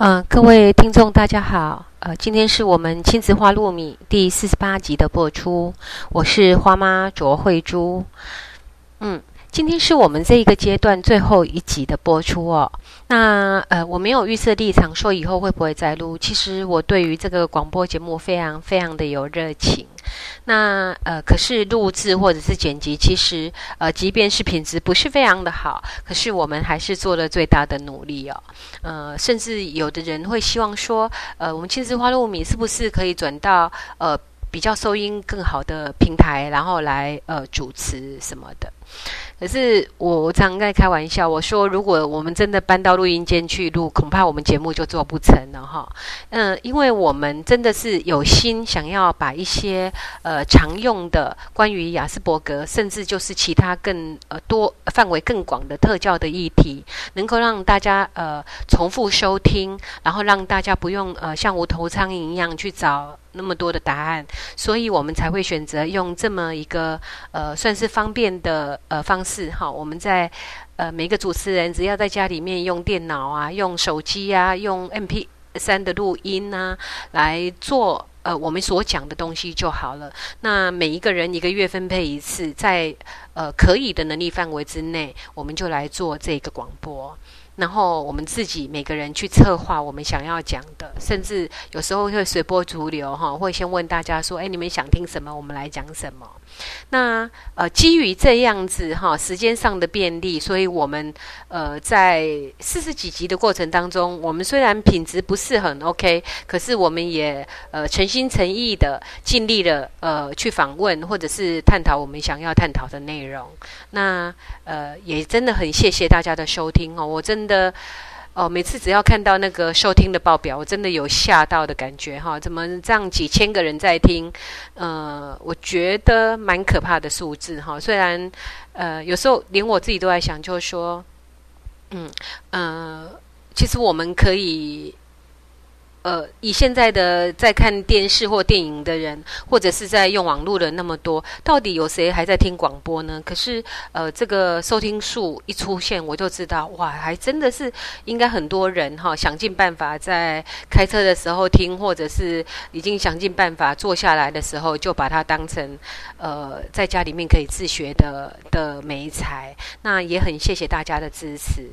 嗯，各位听众，大家好。呃，今天是我们亲子花露米第四十八集的播出，我是花妈卓慧珠。嗯，今天是我们这一个阶段最后一集的播出哦。那呃，我没有预设立场说以后会不会再录。其实我对于这个广播节目非常非常的有热情。那呃，可是录制或者是剪辑，其实呃，即便是品质不是非常的好，可是我们还是做了最大的努力哦。呃，甚至有的人会希望说，呃，我们亲子花露米是不是可以转到呃比较收音更好的平台，然后来呃主持什么的。可是我我常在开玩笑，我说如果我们真的搬到录音间去录，恐怕我们节目就做不成了哈。嗯，因为我们真的是有心想要把一些呃常用的关于雅斯伯格，甚至就是其他更呃多范围更广的特教的议题，能够让大家呃重复收听，然后让大家不用呃像无头苍蝇一样去找。那么多的答案，所以我们才会选择用这么一个呃算是方便的呃方式哈。我们在呃每个主持人只要在家里面用电脑啊、用手机啊、用 M P 三的录音啊来做呃我们所讲的东西就好了。那每一个人一个月分配一次，在呃可以的能力范围之内，我们就来做这个广播。然后我们自己每个人去策划我们想要讲的，甚至有时候会随波逐流哈，会先问大家说：“哎，你们想听什么？我们来讲什么。”那呃，基于这样子哈，时间上的便利，所以我们呃在四十几集的过程当中，我们虽然品质不是很 OK，可是我们也呃诚心诚意的尽力了呃去访问或者是探讨我们想要探讨的内容。那呃也真的很谢谢大家的收听哦，我真的。哦，每次只要看到那个收听的报表，我真的有吓到的感觉哈！怎么这样几千个人在听？呃，我觉得蛮可怕的数字哈。虽然呃，有时候连我自己都在想，就是说，嗯呃，其实我们可以。呃，以现在的在看电视或电影的人，或者是在用网络的那么多，到底有谁还在听广播呢？可是，呃，这个收听数一出现，我就知道，哇，还真的是应该很多人哈，想尽办法在开车的时候听，或者是已经想尽办法坐下来的时候，就把它当成呃，在家里面可以自学的的美才。那也很谢谢大家的支持。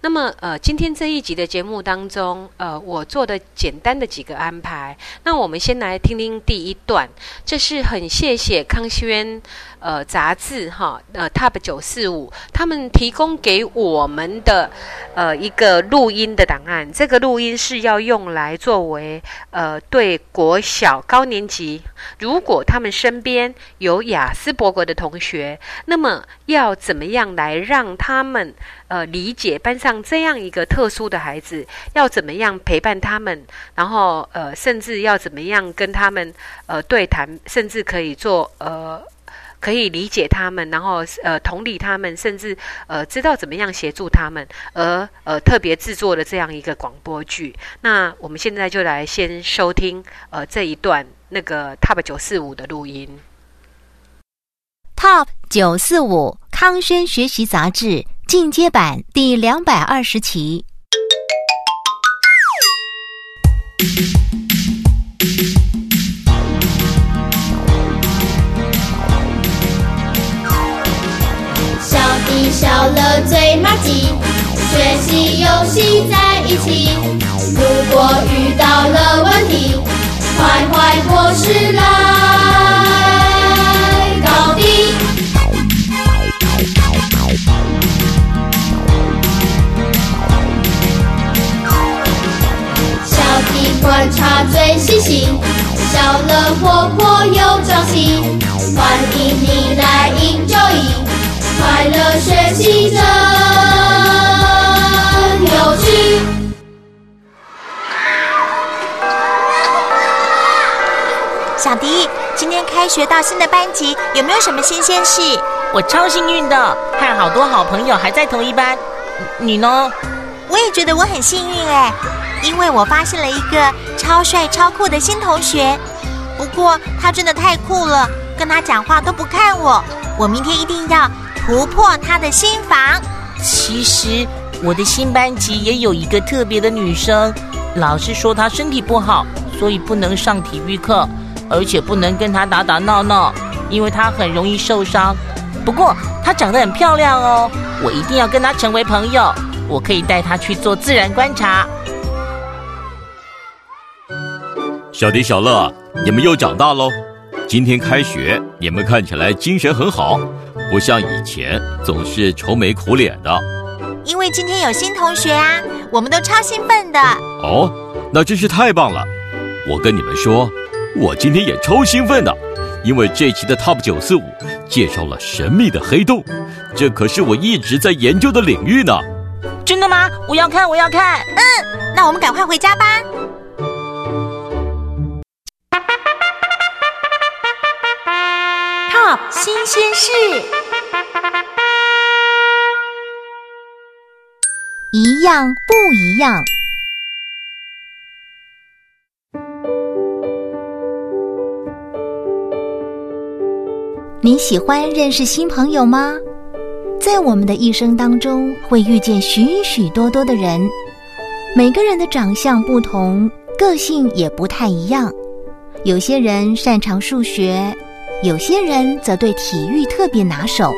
那么，呃，今天这一集的节目当中，呃，我做的。简简单的几个安排，那我们先来听听第一段。这是很谢谢康轩呃杂志哈呃 Top 九四五他们提供给我们的呃一个录音的档案。这个录音是要用来作为呃对国小高年级，如果他们身边有雅思伯格的同学，那么要怎么样来让他们呃理解班上这样一个特殊的孩子，要怎么样陪伴他们。然后，呃，甚至要怎么样跟他们呃对谈，甚至可以做呃可以理解他们，然后呃同理他们，甚至呃知道怎么样协助他们，而呃特别制作的这样一个广播剧。那我们现在就来先收听呃这一段那个 Top 九四五的录音。Top 九四五康轩学习杂志进阶版第两百二十期。小弟小乐最麻吉，学习游戏在一起。如果遇到了问题。观察最细心，笑乐活泼又朝气，欢迎你来 enjoy，快乐学习真有趣。小迪，今天开学到新的班级，有没有什么新鲜事？我超幸运的，和好多好朋友还在同一班。你呢？我也觉得我很幸运哎，因为我发现了一个超帅超酷的新同学。不过他真的太酷了，跟他讲话都不看我。我明天一定要突破他的心房。其实我的新班级也有一个特别的女生，老师说她身体不好，所以不能上体育课，而且不能跟她打打闹闹，因为她很容易受伤。不过她长得很漂亮哦，我一定要跟她成为朋友。我可以带她去做自然观察。小迪、小乐，你们又长大喽！今天开学，你们看起来精神很好，不像以前总是愁眉苦脸的。因为今天有新同学啊，我们都超兴奋的。哦，那真是太棒了！我跟你们说，我今天也超兴奋的，因为这期的 Top 九四五介绍了神秘的黑洞，这可是我一直在研究的领域呢。真的吗？我要看，我要看。嗯，那我们赶快回家吧。新鲜事，一样不一样。你喜欢认识新朋友吗？在我们的一生当中，会遇见许许多多的人，每个人的长相不同，个性也不太一样。有些人擅长数学，有些人则对体育特别拿手，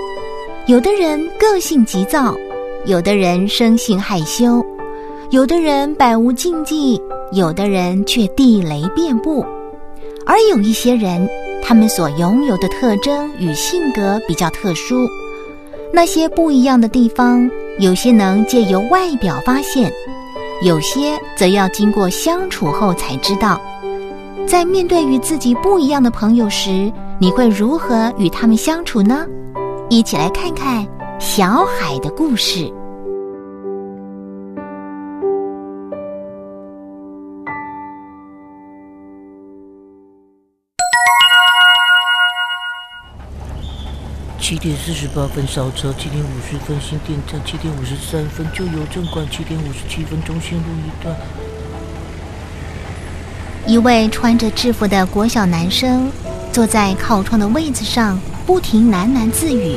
有的人个性急躁，有的人生性害羞，有的人百无禁忌，有的人却地雷遍布。而有一些人，他们所拥有的特征与性格比较特殊。那些不一样的地方，有些能借由外表发现，有些则要经过相处后才知道。在面对与自己不一样的朋友时，你会如何与他们相处呢？一起来看看小海的故事。七点四十八分烧车，七点五十分新店站，七点五十三分旧邮政馆，七点五十七分中心路一段。一位穿着制服的国小男生坐在靠窗的位子上，不停喃喃自语，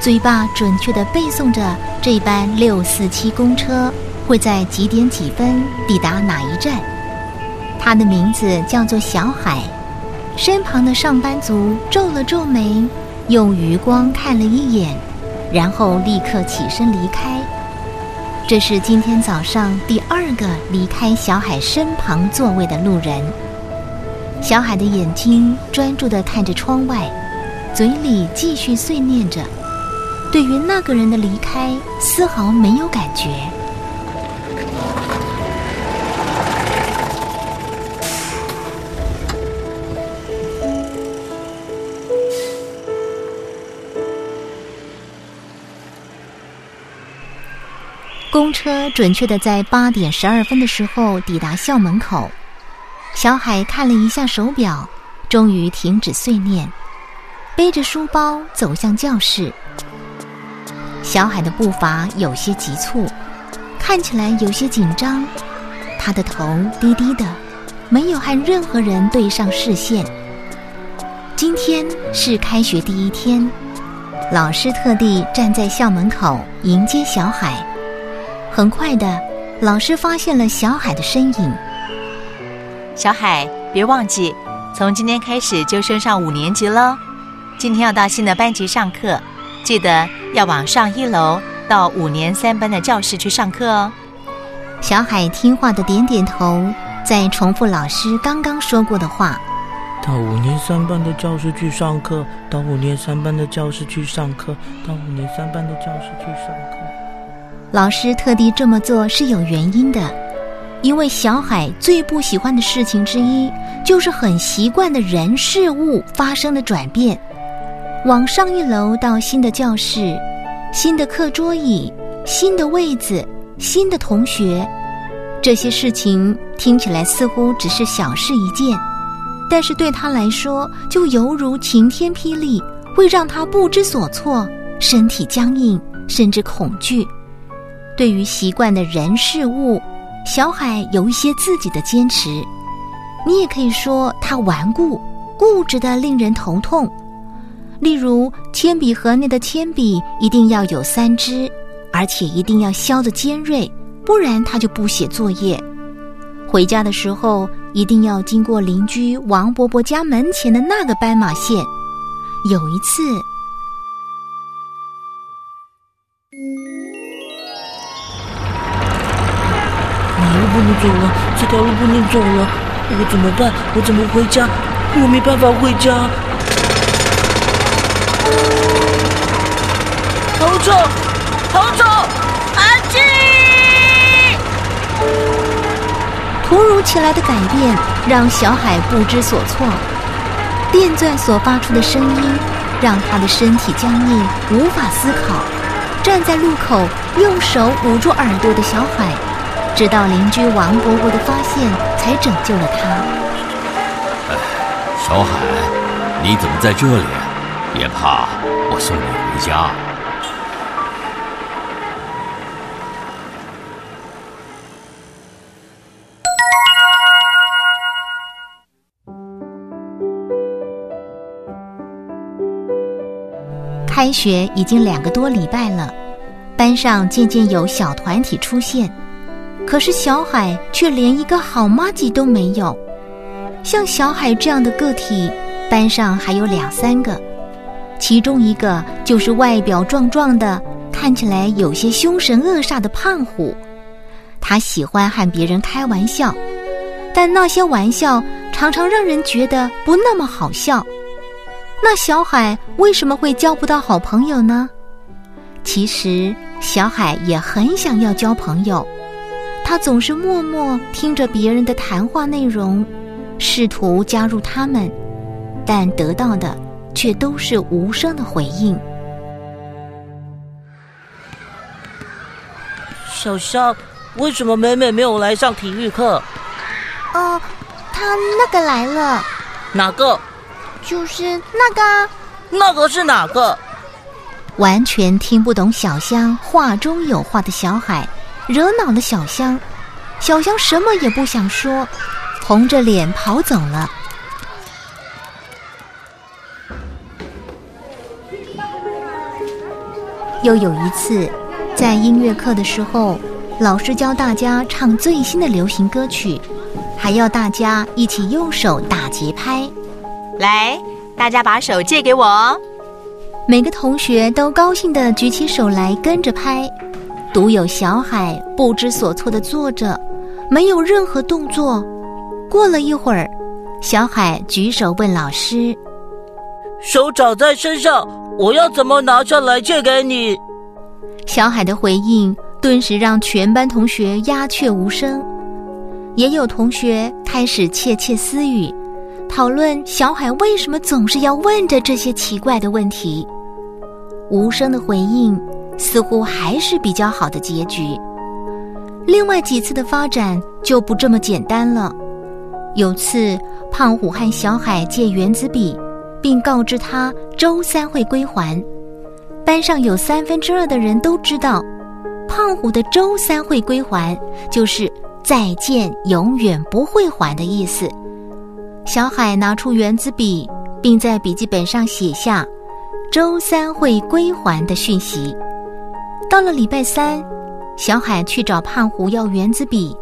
嘴巴准确地背诵着这班六四七公车会在几点几分抵达哪一站。他的名字叫做小海。身旁的上班族皱了皱眉。用余光看了一眼，然后立刻起身离开。这是今天早上第二个离开小海身旁座位的路人。小海的眼睛专注地看着窗外，嘴里继续碎念着，对于那个人的离开丝毫没有感觉。公车准确的在八点十二分的时候抵达校门口。小海看了一下手表，终于停止碎念，背着书包走向教室。小海的步伐有些急促，看起来有些紧张。他的头低低的，没有和任何人对上视线。今天是开学第一天，老师特地站在校门口迎接小海。很快的，老师发现了小海的身影。小海，别忘记，从今天开始就升上五年级了。今天要到新的班级上课，记得要往上一楼到五年三班的教室去上课哦。小海听话的点点头，再重复老师刚刚说过的话：到五年三班的教室去上课，到五年三班的教室去上课，到五年三班的教室去上课。老师特地这么做是有原因的，因为小海最不喜欢的事情之一，就是很习惯的人事物发生了转变。往上一楼到新的教室、新的课桌椅、新的位子、新的同学，这些事情听起来似乎只是小事一件，但是对他来说，就犹如晴天霹雳，会让他不知所措，身体僵硬，甚至恐惧。对于习惯的人事物，小海有一些自己的坚持。你也可以说他顽固、固执的令人头痛。例如，铅笔盒内的铅笔一定要有三支，而且一定要削的尖锐，不然他就不写作业。回家的时候一定要经过邻居王伯伯家门前的那个斑马线。有一次。走了，这条路不能走了，我怎么办？我怎么回家？我没办法回家。逃走！逃走！安静！突如其来的改变让小海不知所措，电钻所发出的声音让他的身体僵硬，无法思考。站在路口，用手捂住耳朵的小海。直到邻居王伯伯的发现，才拯救了他。哎，小海，你怎么在这里？别怕，我送你回家。开学已经两个多礼拜了，班上渐渐有小团体出现。可是小海却连一个好妈吉都没有。像小海这样的个体，班上还有两三个，其中一个就是外表壮壮的，看起来有些凶神恶煞的胖虎。他喜欢和别人开玩笑，但那些玩笑常常让人觉得不那么好笑。那小海为什么会交不到好朋友呢？其实小海也很想要交朋友。他总是默默听着别人的谈话内容，试图加入他们，但得到的却都是无声的回应。小香，为什么美美没有来上体育课？哦，他那个来了。哪个？就是那个。那个是哪个？完全听不懂小香话中有话的小海。惹恼了小香，小香什么也不想说，红着脸跑走了。又有一次，在音乐课的时候，老师教大家唱最新的流行歌曲，还要大家一起用手打节拍。来，大家把手借给我。每个同学都高兴地举起手来跟着拍。独有小海不知所措的坐着，没有任何动作。过了一会儿，小海举手问老师：“手掌在身上，我要怎么拿下来借给你？”小海的回应顿时让全班同学鸦雀无声，也有同学开始窃窃私语，讨论小海为什么总是要问着这些奇怪的问题。无声的回应。似乎还是比较好的结局。另外几次的发展就不这么简单了。有次，胖虎和小海借原子笔，并告知他周三会归还。班上有三分之二的人都知道，胖虎的“周三会归还”就是再见，永远不会还的意思。小海拿出原子笔，并在笔记本上写下“周三会归还”的讯息。到了礼拜三，小海去找胖虎要圆子笔，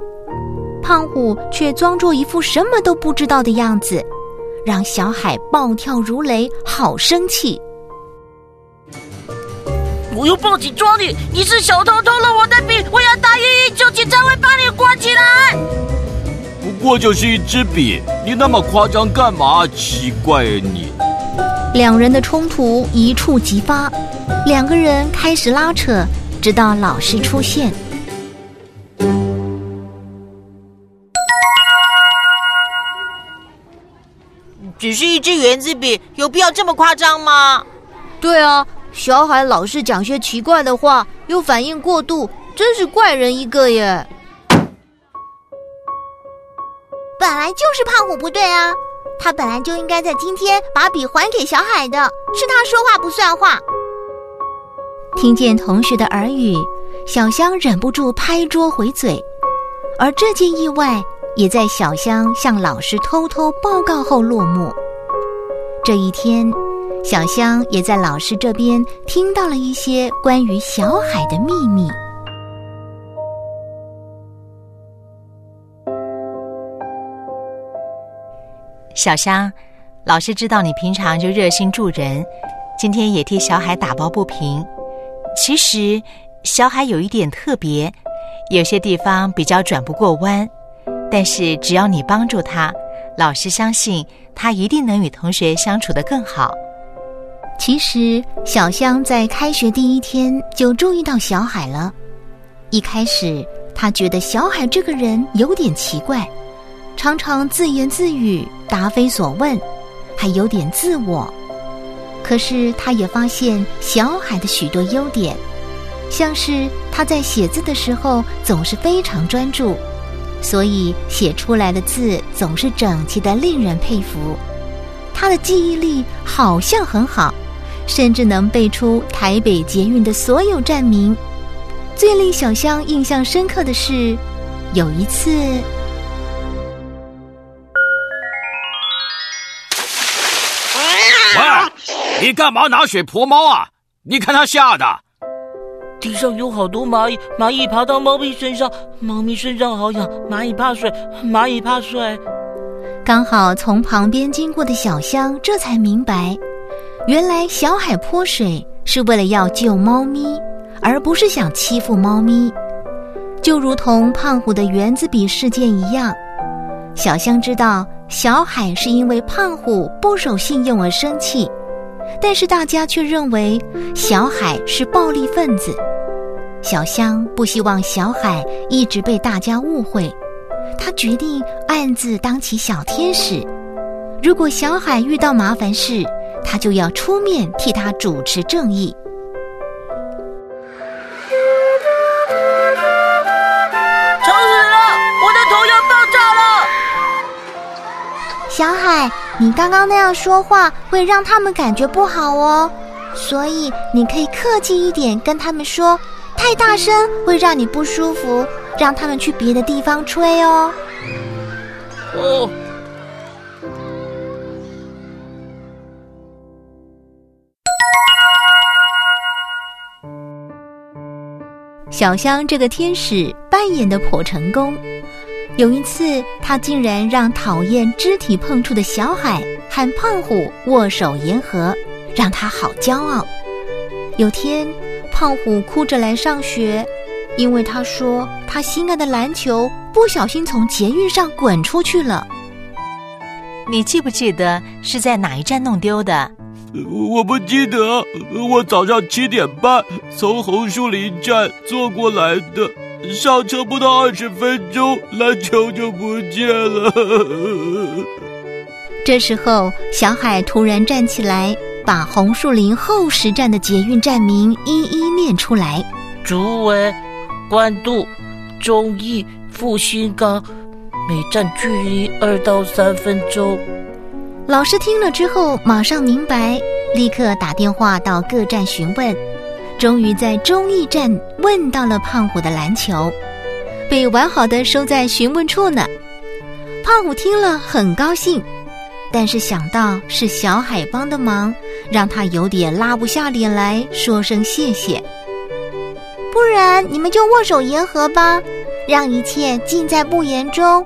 胖虎却装作一副什么都不知道的样子，让小海暴跳如雷，好生气！我要报警抓你！你是小偷偷了我的笔，我要打一一九，警察会把你关起来。不过就是一支笔，你那么夸张干嘛？奇怪你！两人的冲突一触即发两个人开始拉扯直到老师出现。只是一支圆珠笔有必要这么夸张吗？对啊小海老是讲些奇怪的话又反应过度真是怪人一个耶。本来就是胖虎不对啊。他本来就应该在今天把笔还给小海的，是他说话不算话。听见同学的耳语，小香忍不住拍桌回嘴，而这件意外也在小香向老师偷偷报告后落幕。这一天，小香也在老师这边听到了一些关于小海的秘密。小香，老师知道你平常就热心助人，今天也替小海打抱不平。其实，小海有一点特别，有些地方比较转不过弯，但是只要你帮助他，老师相信他一定能与同学相处得更好。其实，小香在开学第一天就注意到小海了。一开始，她觉得小海这个人有点奇怪。常常自言自语、答非所问，还有点自我。可是他也发现小海的许多优点，像是他在写字的时候总是非常专注，所以写出来的字总是整齐的，令人佩服。他的记忆力好像很好，甚至能背出台北捷运的所有站名。最令小香印象深刻的是，有一次。你干嘛拿水泼猫啊？你看它吓的！地上有好多蚂蚁，蚂蚁爬到猫咪身上，猫咪身上好痒，蚂蚁怕水，蚂蚁怕水。刚好从旁边经过的小香这才明白，原来小海泼水是为了要救猫咪，而不是想欺负猫咪。就如同胖虎的圆子笔事件一样，小香知道小海是因为胖虎不守信用而生气。但是大家却认为小海是暴力分子，小香不希望小海一直被大家误会，她决定暗自当起小天使。如果小海遇到麻烦事，她就要出面替他主持正义。吵死了！我的头要爆炸了！小海。你刚刚那样说话会让他们感觉不好哦，所以你可以客气一点跟他们说，太大声会让你不舒服，让他们去别的地方吹哦。哦。小香这个天使扮演的颇成功。有一次，他竟然让讨厌肢体碰触的小海和胖虎握手言和，让他好骄傲。有天，胖虎哭着来上学，因为他说他心爱的篮球不小心从捷运上滚出去了。你记不记得是在哪一站弄丢的？我不记得，我早上七点半从红树林站坐过来的。上车不到二十分钟，篮球就不见了。这时候，小海突然站起来，把红树林后十站的捷运站名一一念出来：竹围、关渡、忠义、复兴岗，每站距离二到三分钟。老师听了之后，马上明白，立刻打电话到各站询问。终于在中义站问到了胖虎的篮球，被完好的收在询问处呢。胖虎听了很高兴，但是想到是小海帮的忙，让他有点拉不下脸来说声谢谢。不然你们就握手言和吧，让一切尽在不言中。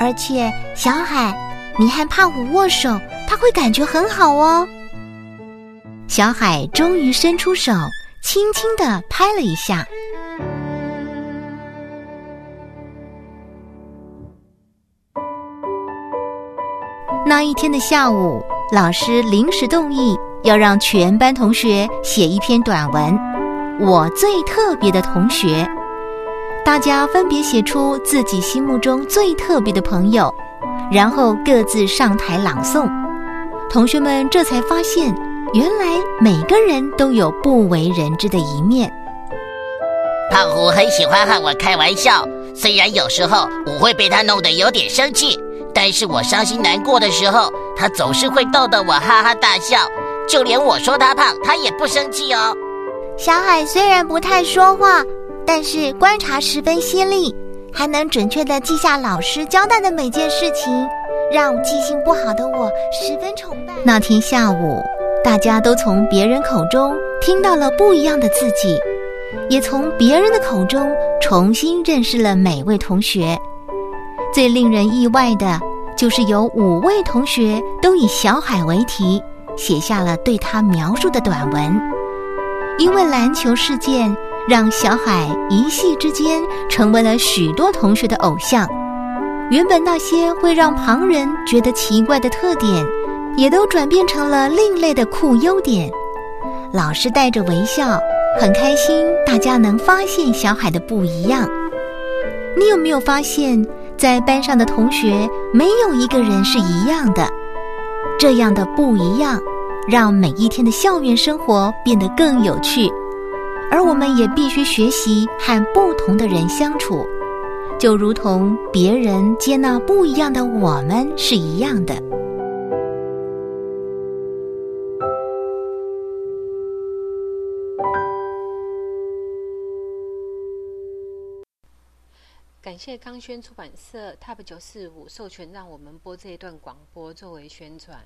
而且小海，你和胖虎握手，他会感觉很好哦。小海终于伸出手。轻轻的拍了一下。那一天的下午，老师临时动议要让全班同学写一篇短文，《我最特别的同学》。大家分别写出自己心目中最特别的朋友，然后各自上台朗诵。同学们这才发现，原来每个人都有不为人知的一面。胖虎很喜欢和我开玩笑，虽然有时候我会被他弄得有点生气，但是我伤心难过的时候，他总是会逗得我哈哈大笑。就连我说他胖，他也不生气哦。小海虽然不太说话，但是观察十分犀利，还能准确的记下老师交代的每件事情，让记性不好的我十分崇拜。那天下午，大家都从别人口中听到了不一样的自己。也从别人的口中重新认识了每位同学。最令人意外的，就是有五位同学都以小海为题，写下了对他描述的短文。因为篮球事件，让小海一夕之间成为了许多同学的偶像。原本那些会让旁人觉得奇怪的特点，也都转变成了另类的酷优点。老师带着微笑。很开心，大家能发现小海的不一样。你有没有发现，在班上的同学没有一个人是一样的？这样的不一样，让每一天的校园生活变得更有趣。而我们也必须学习和不同的人相处，就如同别人接纳不一样的我们是一样的。感谢康轩出版社 TOP 九四五授权让我们播这一段广播作为宣传。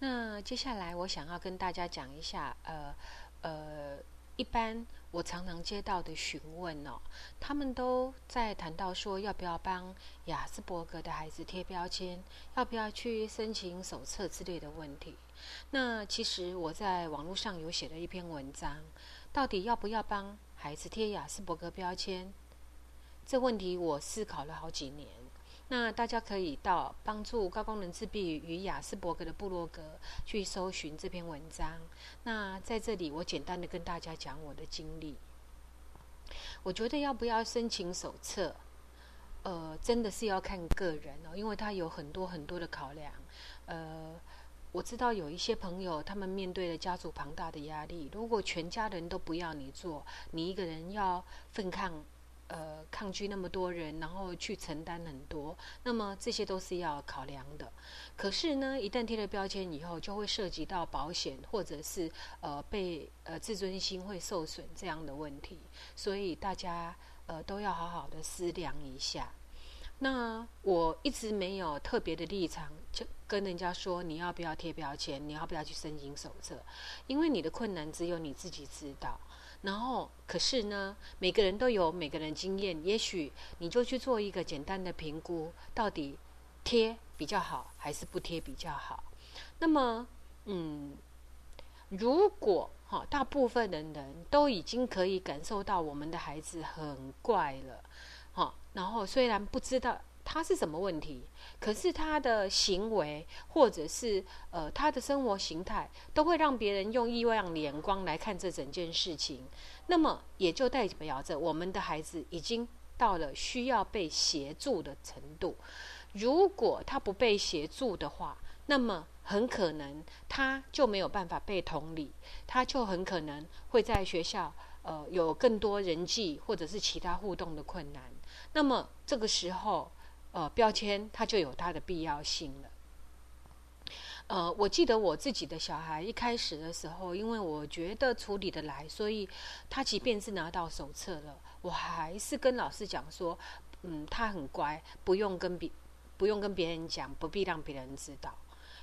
那接下来我想要跟大家讲一下，呃呃，一般我常常接到的询问哦，他们都在谈到说要不要帮雅斯伯格的孩子贴标签，要不要去申请手册之类的问题。那其实我在网络上有写了一篇文章，到底要不要帮孩子贴雅斯伯格标签？这问题我思考了好几年。那大家可以到帮助高功能自闭与雅斯伯格的部落格去搜寻这篇文章。那在这里，我简单的跟大家讲我的经历。我觉得要不要申请手册，呃，真的是要看个人哦，因为他有很多很多的考量。呃，我知道有一些朋友，他们面对了家族庞大的压力，如果全家人都不要你做，你一个人要奋抗。呃，抗拒那么多人，然后去承担很多，那么这些都是要考量的。可是呢，一旦贴了标签以后，就会涉及到保险或者是呃被呃自尊心会受损这样的问题，所以大家呃都要好好的思量一下。那我一直没有特别的立场，就跟人家说你要不要贴标签，你要不要去申请手册，因为你的困难只有你自己知道。然后，可是呢，每个人都有每个人经验。也许你就去做一个简单的评估，到底贴比较好还是不贴比较好？那么，嗯，如果哈，大部分的人都已经可以感受到我们的孩子很怪了，哈，然后虽然不知道。他是什么问题？可是他的行为，或者是呃他的生活形态，都会让别人用异样的眼光来看这整件事情。那么也就代表着我们的孩子已经到了需要被协助的程度。如果他不被协助的话，那么很可能他就没有办法被同理，他就很可能会在学校呃有更多人际或者是其他互动的困难。那么这个时候。呃，标签它就有它的必要性了。呃，我记得我自己的小孩一开始的时候，因为我觉得处理的来，所以他即便是拿到手册了，我还是跟老师讲说，嗯，他很乖，不用跟别不用跟别人讲，不必让别人知道。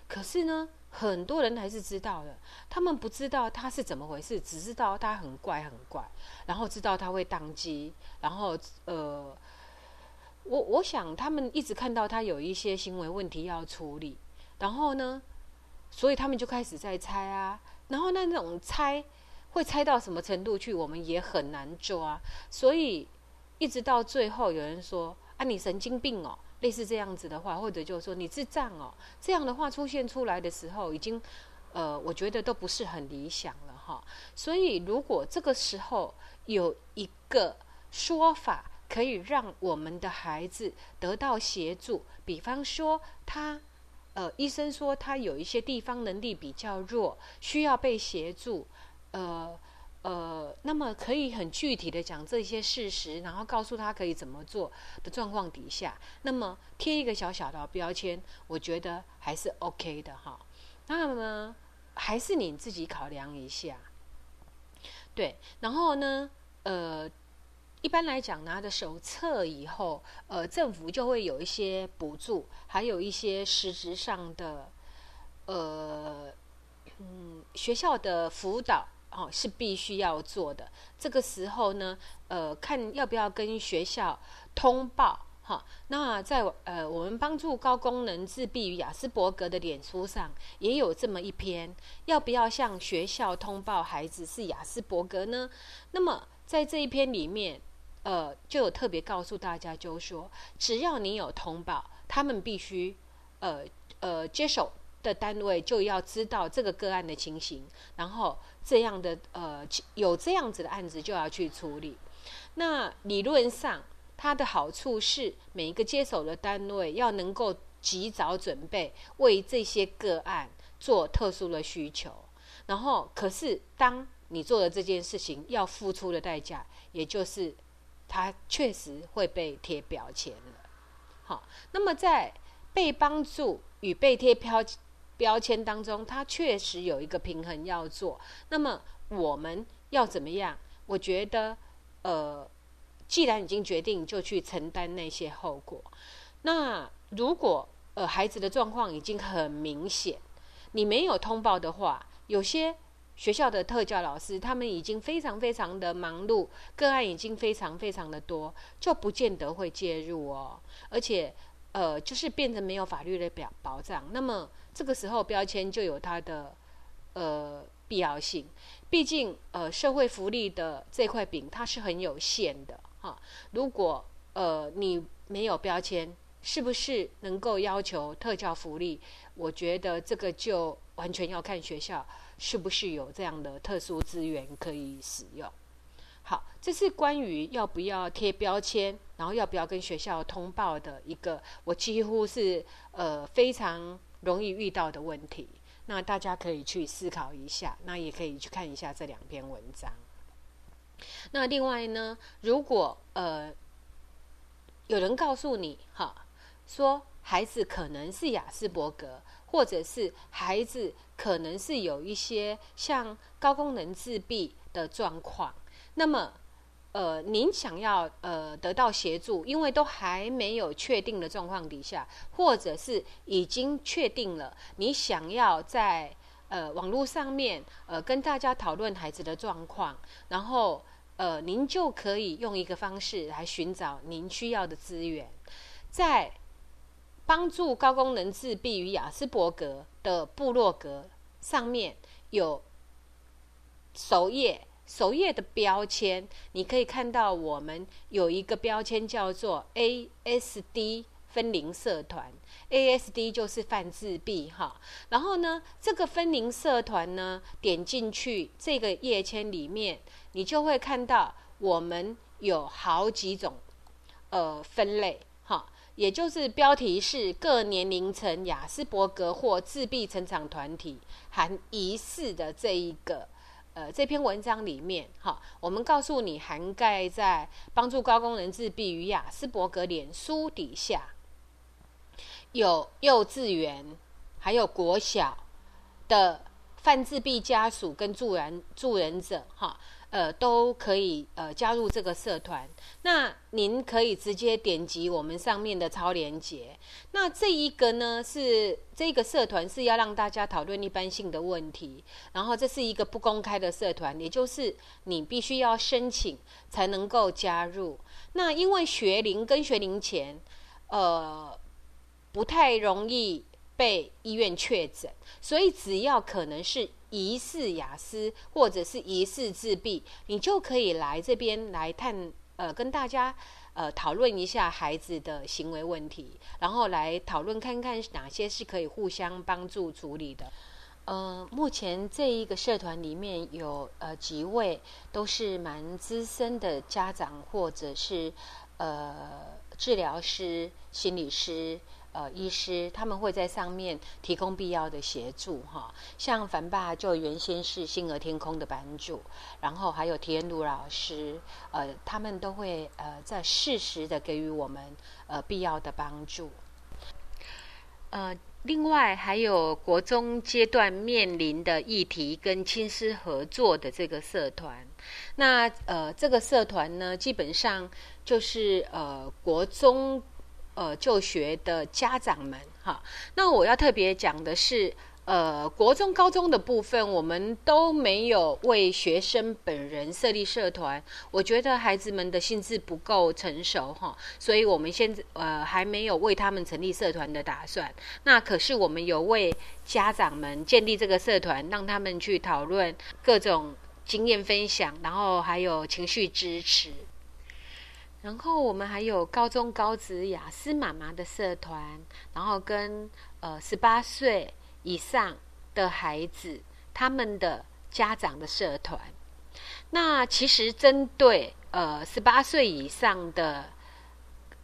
可是呢，很多人还是知道了，他们不知道他是怎么回事，只知道他很怪很怪，然后知道他会宕机，然后呃。我我想他们一直看到他有一些行为问题要处理，然后呢，所以他们就开始在猜啊，然后那种猜会猜到什么程度去，我们也很难抓，所以一直到最后有人说啊你神经病哦，类似这样子的话，或者就是说你智障哦，这样的话出现出来的时候，已经呃我觉得都不是很理想了哈，所以如果这个时候有一个说法。可以让我们的孩子得到协助，比方说他呃，医生说他有一些地方能力比较弱，需要被协助，呃呃，那么可以很具体的讲这些事实，然后告诉他可以怎么做的状况底下，那么贴一个小小的标签，我觉得还是 OK 的哈。那么还是你自己考量一下，对，然后呢，呃。一般来讲，拿着手册以后，呃，政府就会有一些补助，还有一些实质上的，呃，嗯，学校的辅导哦是必须要做的。这个时候呢，呃，看要不要跟学校通报哈。那在呃，我们帮助高功能自闭与雅斯伯格的脸书上也有这么一篇，要不要向学校通报孩子是雅斯伯格呢？那么在这一篇里面。呃，就有特别告诉大家，就是说，只要你有通报，他们必须，呃呃，接手的单位就要知道这个个案的情形，然后这样的呃有这样子的案子就要去处理。那理论上，它的好处是每一个接手的单位要能够及早准备，为这些个案做特殊的需求。然后，可是当你做的这件事情要付出的代价，也就是。他确实会被贴标签了，好，那么在被帮助与被贴标标签当中，他确实有一个平衡要做。那么我们要怎么样？我觉得，呃，既然已经决定，就去承担那些后果。那如果呃孩子的状况已经很明显，你没有通报的话，有些。学校的特教老师，他们已经非常非常的忙碌，个案已经非常非常的多，就不见得会介入哦。而且，呃，就是变成没有法律的表保障。那么这个时候标签就有它的呃必要性。毕竟，呃，社会福利的这块饼它是很有限的哈。如果呃你没有标签，是不是能够要求特教福利？我觉得这个就完全要看学校。是不是有这样的特殊资源可以使用？好，这是关于要不要贴标签，然后要不要跟学校通报的一个，我几乎是呃非常容易遇到的问题。那大家可以去思考一下，那也可以去看一下这两篇文章。那另外呢，如果呃有人告诉你哈，说孩子可能是雅斯伯格。或者是孩子可能是有一些像高功能自闭的状况，那么，呃，您想要呃得到协助，因为都还没有确定的状况底下，或者是已经确定了，你想要在呃网络上面呃跟大家讨论孩子的状况，然后呃您就可以用一个方式来寻找您需要的资源，在。帮助高功能自闭与雅斯伯格的部落格上面有首页，首页的标签，你可以看到我们有一个标签叫做 ASD 分龄社团，ASD 就是泛自闭哈。然后呢，这个分龄社团呢，点进去这个页签里面，你就会看到我们有好几种呃分类。也就是标题是各年龄层雅斯伯格或自闭成长团体含疑似的这一个呃这篇文章里面，哈，我们告诉你涵盖在帮助高功能自闭与雅斯伯格脸书底下，有幼稚园还有国小的泛自闭家属跟助人助人者，哈。呃，都可以呃加入这个社团。那您可以直接点击我们上面的超链接。那这一个呢，是这个社团是要让大家讨论一般性的问题。然后这是一个不公开的社团，也就是你必须要申请才能够加入。那因为学龄跟学龄前，呃，不太容易被医院确诊，所以只要可能是。疑似雅思或者是疑似自闭，你就可以来这边来探呃，跟大家呃讨论一下孩子的行为问题，然后来讨论看看哪些是可以互相帮助处理的。呃，目前这一个社团里面有呃几位都是蛮资深的家长或者是呃治疗师、心理师。呃医师，他们会在上面提供必要的协助哈。像凡爸就原先是星河天空的版主，然后还有田恩如老师，呃，他们都会呃在适时的给予我们呃必要的帮助。呃，另外还有国中阶段面临的议题跟亲师合作的这个社团，那呃这个社团呢，基本上就是呃国中呃就学的家长们哈。那我要特别讲的是。呃，国中、高中的部分，我们都没有为学生本人设立社团。我觉得孩子们的心智不够成熟哈，所以我们现在呃还没有为他们成立社团的打算。那可是我们有为家长们建立这个社团，让他们去讨论各种经验分享，然后还有情绪支持。然后我们还有高中高职雅思妈妈的社团，然后跟呃十八岁。以上的孩子，他们的家长的社团，那其实针对呃十八岁以上的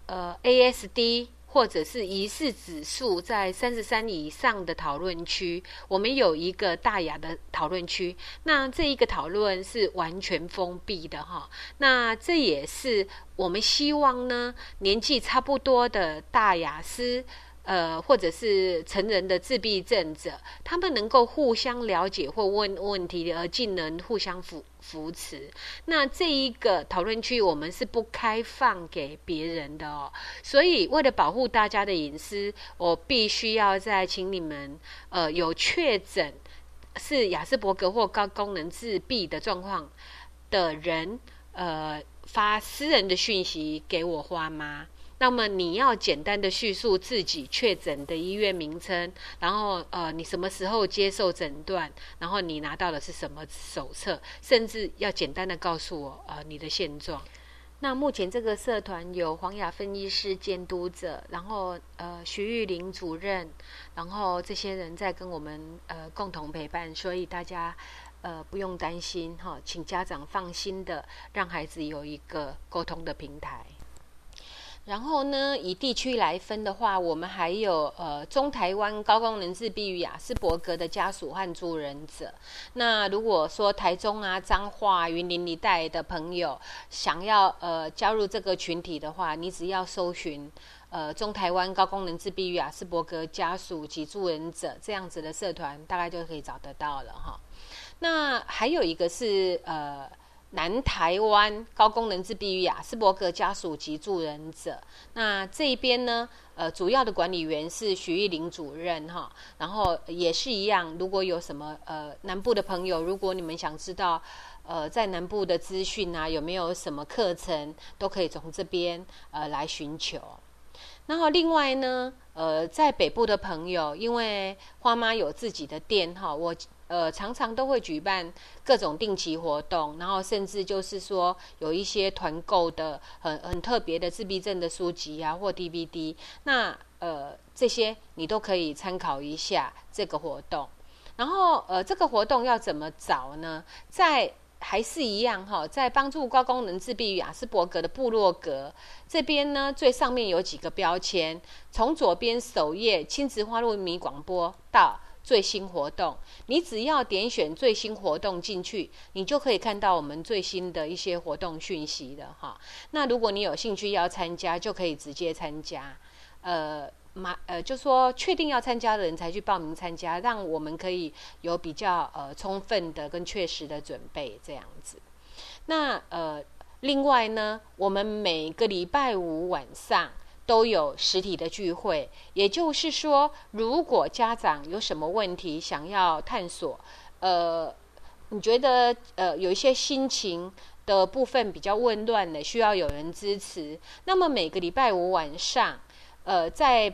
呃 ASD 或者是疑似指数在三十三以上的讨论区，我们有一个大雅的讨论区。那这一个讨论是完全封闭的哈。那这也是我们希望呢，年纪差不多的大雅思。呃，或者是成人的自闭症者，他们能够互相了解或问问题，而竟能互相扶扶持。那这一个讨论区，我们是不开放给别人的哦。所以，为了保护大家的隐私，我必须要在请你们，呃，有确诊是雅斯伯格或高功能自闭的状况的人，呃，发私人的讯息给我花妈。那么你要简单的叙述自己确诊的医院名称，然后呃你什么时候接受诊断，然后你拿到的是什么手册，甚至要简单的告诉我呃你的现状。那目前这个社团有黄雅芬医师监督者，然后呃徐玉玲主任，然后这些人在跟我们呃共同陪伴，所以大家呃不用担心哈，请家长放心的让孩子有一个沟通的平台。然后呢，以地区来分的话，我们还有呃中台湾高功能自闭与雅斯伯格的家属和助人者。那如果说台中啊、彰化、云林一带的朋友想要呃加入这个群体的话，你只要搜寻呃中台湾高功能自闭与雅斯伯格家属及助人者这样子的社团，大概就可以找得到了哈。那还有一个是呃。南台湾高功能自闭与雅斯伯格家属及助人者，那这边呢，呃，主要的管理员是徐玉玲主任哈，然后也是一样，如果有什么呃南部的朋友，如果你们想知道呃在南部的资讯啊，有没有什么课程，都可以从这边呃来寻求。然后另外呢，呃，在北部的朋友，因为花妈有自己的店哈，我。呃，常常都会举办各种定期活动，然后甚至就是说有一些团购的很很特别的自闭症的书籍啊，或 DVD，那呃这些你都可以参考一下这个活动。然后呃这个活动要怎么找呢？在还是一样哈，在帮助高功能自闭雅斯伯格的部落格这边呢，最上面有几个标签，从左边首页亲子花露米广播到。最新活动，你只要点选最新活动进去，你就可以看到我们最新的一些活动讯息的哈。那如果你有兴趣要参加，就可以直接参加。呃，马呃，就说确定要参加的人才去报名参加，让我们可以有比较呃充分的跟确实的准备这样子。那呃，另外呢，我们每个礼拜五晚上。都有实体的聚会，也就是说，如果家长有什么问题想要探索，呃，你觉得呃有一些心情的部分比较混乱的，需要有人支持，那么每个礼拜五晚上，呃，在。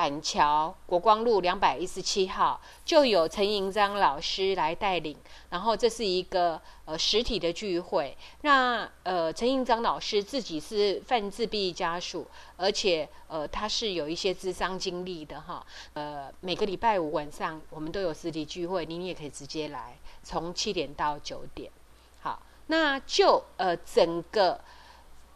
板桥国光路两百一十七号就有陈银章老师来带领，然后这是一个呃实体的聚会。那呃陈银章老师自己是犯自闭家属，而且呃他是有一些智商经历的哈。呃每个礼拜五晚上我们都有实体聚会，您也可以直接来，从七点到九点。好，那就呃整个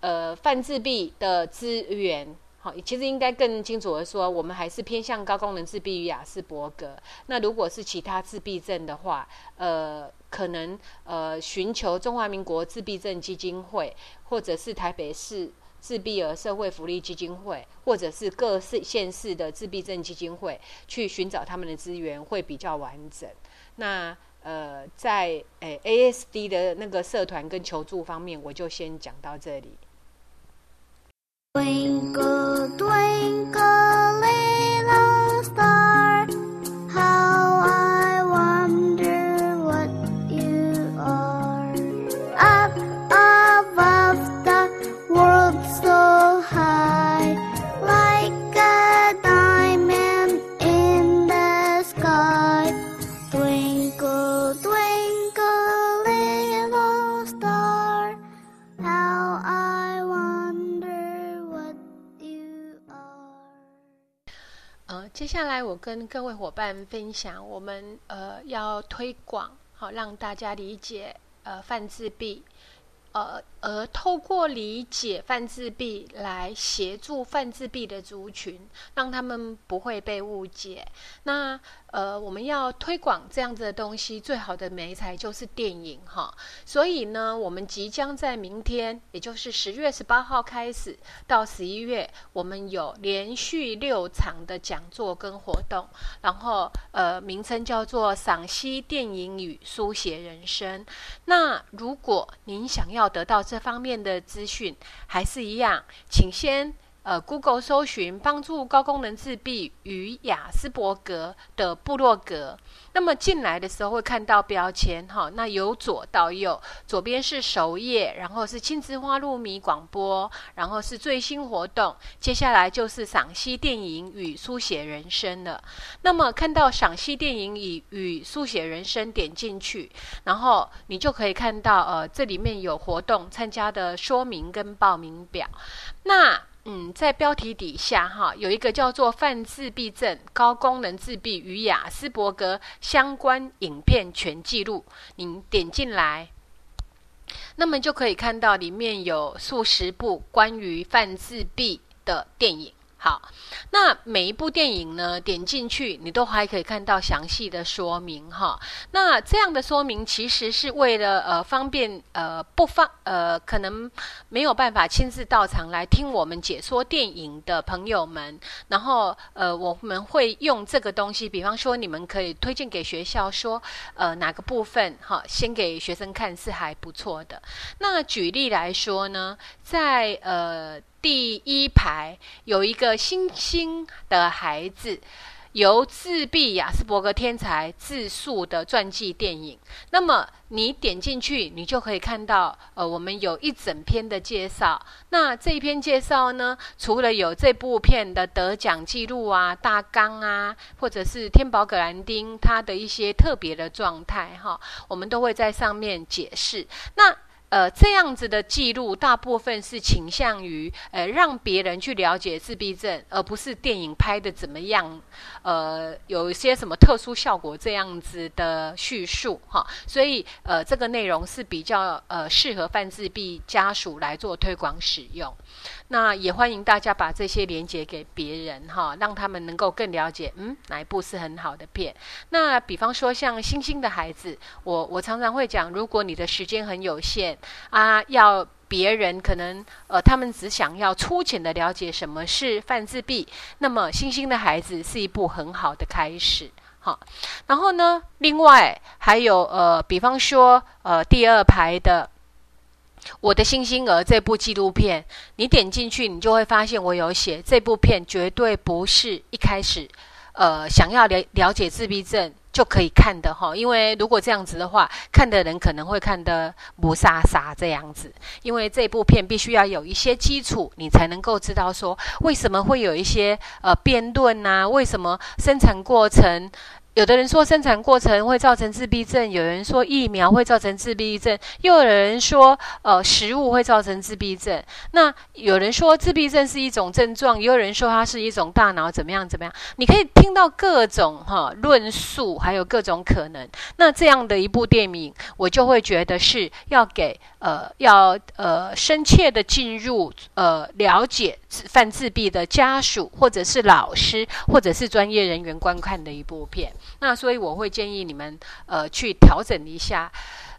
呃犯自闭的资源。好，其实应该更清楚的说，我们还是偏向高功能自闭与雅斯伯格。那如果是其他自闭症的话，呃，可能呃寻求中华民国自闭症基金会，或者是台北市自闭儿社会福利基金会，或者是各市县市的自闭症基金会，去寻找他们的资源会比较完整。那呃，在诶 ASD 的那个社团跟求助方面，我就先讲到这里。Twinkle, twinkle, little star, 接下来我跟各位伙伴分享，我们呃要推广，好让大家理解呃泛自闭，呃而透过理解泛自闭来协助泛自闭的族群，让他们不会被误解。那呃我们要推广这样子的东西，最好的媒材就是电影哈。所以呢，我们即将在明天，也就是十月十八号开始到十一月，我们有连续六场的讲座跟活动，然后呃，名称叫做“赏析电影与书写人生”。那如果您想要得到这方面的资讯，还是一样，请先。呃，Google 搜寻帮助高功能自闭与雅斯伯格的部落格。那么进来的时候会看到标签哈，那由左到右，左边是首页，然后是亲子花露米广播，然后是最新活动，接下来就是赏析电影与书写人生了。那么看到赏析电影与与书写人生，点进去，然后你就可以看到呃，这里面有活动参加的说明跟报名表。那嗯，在标题底下哈，有一个叫做“泛自闭症高功能自闭与雅斯伯格相关影片全记录”，您点进来，那么就可以看到里面有数十部关于泛自闭的电影。好，那每一部电影呢，点进去你都还可以看到详细的说明哈。那这样的说明其实是为了呃方便呃不方呃可能没有办法亲自到场来听我们解说电影的朋友们，然后呃我们会用这个东西，比方说你们可以推荐给学校说呃哪个部分哈，先给学生看是还不错的。那举例来说呢，在呃。第一排有一个星星的孩子，由自闭亚斯伯格天才自述的传记电影。那么你点进去，你就可以看到，呃，我们有一整篇的介绍。那这一篇介绍呢，除了有这部片的得奖记录啊、大纲啊，或者是天宝葛兰丁他的一些特别的状态哈，我们都会在上面解释。那呃，这样子的记录大部分是倾向于呃让别人去了解自闭症，而不是电影拍的怎么样，呃，有一些什么特殊效果这样子的叙述哈。所以呃，这个内容是比较呃适合犯自闭家属来做推广使用。那也欢迎大家把这些连接给别人哈，让他们能够更了解，嗯，哪一部是很好的片。那比方说像星星的孩子，我我常常会讲，如果你的时间很有限啊，要别人可能呃，他们只想要粗浅的了解什么是犯自闭，那么星星的孩子是一部很好的开始。好，然后呢，另外还有呃，比方说呃，第二排的。我的星星儿这部纪录片，你点进去，你就会发现我有写这部片绝对不是一开始，呃，想要了了解自闭症就可以看的哈。因为如果这样子的话，看的人可能会看得不飒飒这样子。因为这部片必须要有一些基础，你才能够知道说为什么会有一些呃辩论呐，为什么生产过程。有的人说生产过程会造成自闭症，有人说疫苗会造成自闭症，又有人说呃食物会造成自闭症。那有人说自闭症是一种症状，也有人说它是一种大脑怎么样怎么样。你可以听到各种哈论述，还有各种可能。那这样的一部电影，我就会觉得是要给呃要呃深切的进入呃了解犯自闭的家属，或者是老师，或者是专业人员观看的一部片。那所以我会建议你们呃去调整一下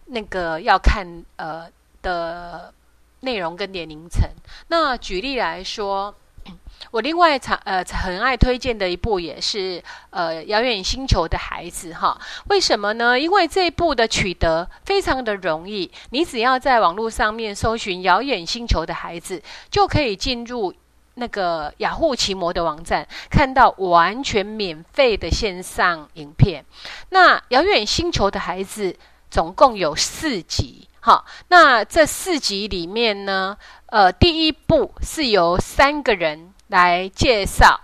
那个要看呃的内容跟年龄层。那举例来说，我另外常呃很爱推荐的一部也是呃遥远星球的孩子哈。为什么呢？因为这一部的取得非常的容易，你只要在网络上面搜寻遥远星球的孩子，就可以进入。那个雅虎奇摩的网站看到完全免费的线上影片。那遥远星球的孩子总共有四集，哈，那这四集里面呢，呃，第一部是由三个人来介绍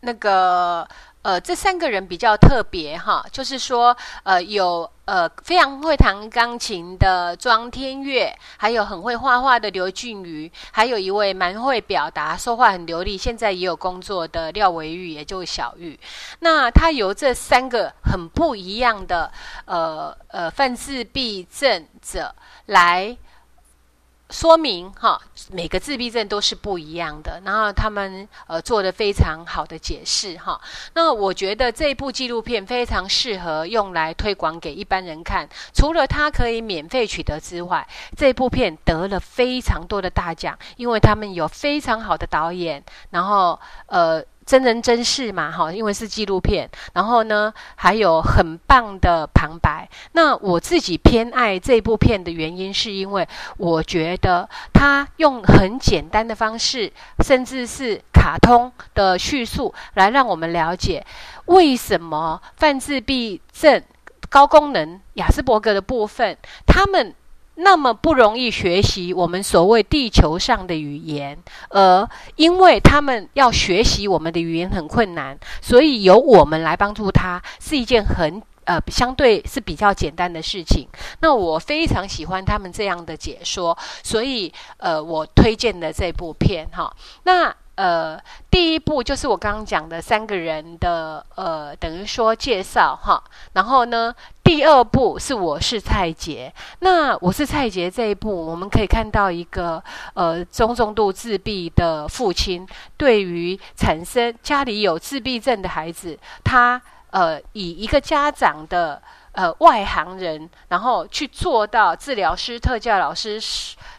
那个。呃，这三个人比较特别哈，就是说，呃，有呃非常会弹钢琴的庄天月，还有很会画画的刘俊宇，还有一位蛮会表达、说话很流利，现在也有工作的廖维玉，也就是小玉。那他由这三个很不一样的呃呃犯自闭症者来。说明哈，每个自闭症都是不一样的，然后他们呃做的非常好的解释哈。那我觉得这部纪录片非常适合用来推广给一般人看，除了它可以免费取得之外，这部片得了非常多的大奖，因为他们有非常好的导演，然后呃。真人真事嘛，哈，因为是纪录片，然后呢，还有很棒的旁白。那我自己偏爱这部片的原因，是因为我觉得他用很简单的方式，甚至是卡通的叙述，来让我们了解为什么犯自闭症、高功能雅斯伯格的部分，他们。那么不容易学习我们所谓地球上的语言，而因为他们要学习我们的语言很困难，所以由我们来帮助他是一件很呃相对是比较简单的事情。那我非常喜欢他们这样的解说，所以呃我推荐的这部片哈。那呃第一部就是我刚刚讲的三个人的呃等于说介绍哈，然后呢。第二部是我是蔡杰，那我是蔡杰这一部，我们可以看到一个呃中重度自闭的父亲，对于产生家里有自闭症的孩子，他呃以一个家长的呃外行人，然后去做到治疗师、特教老师、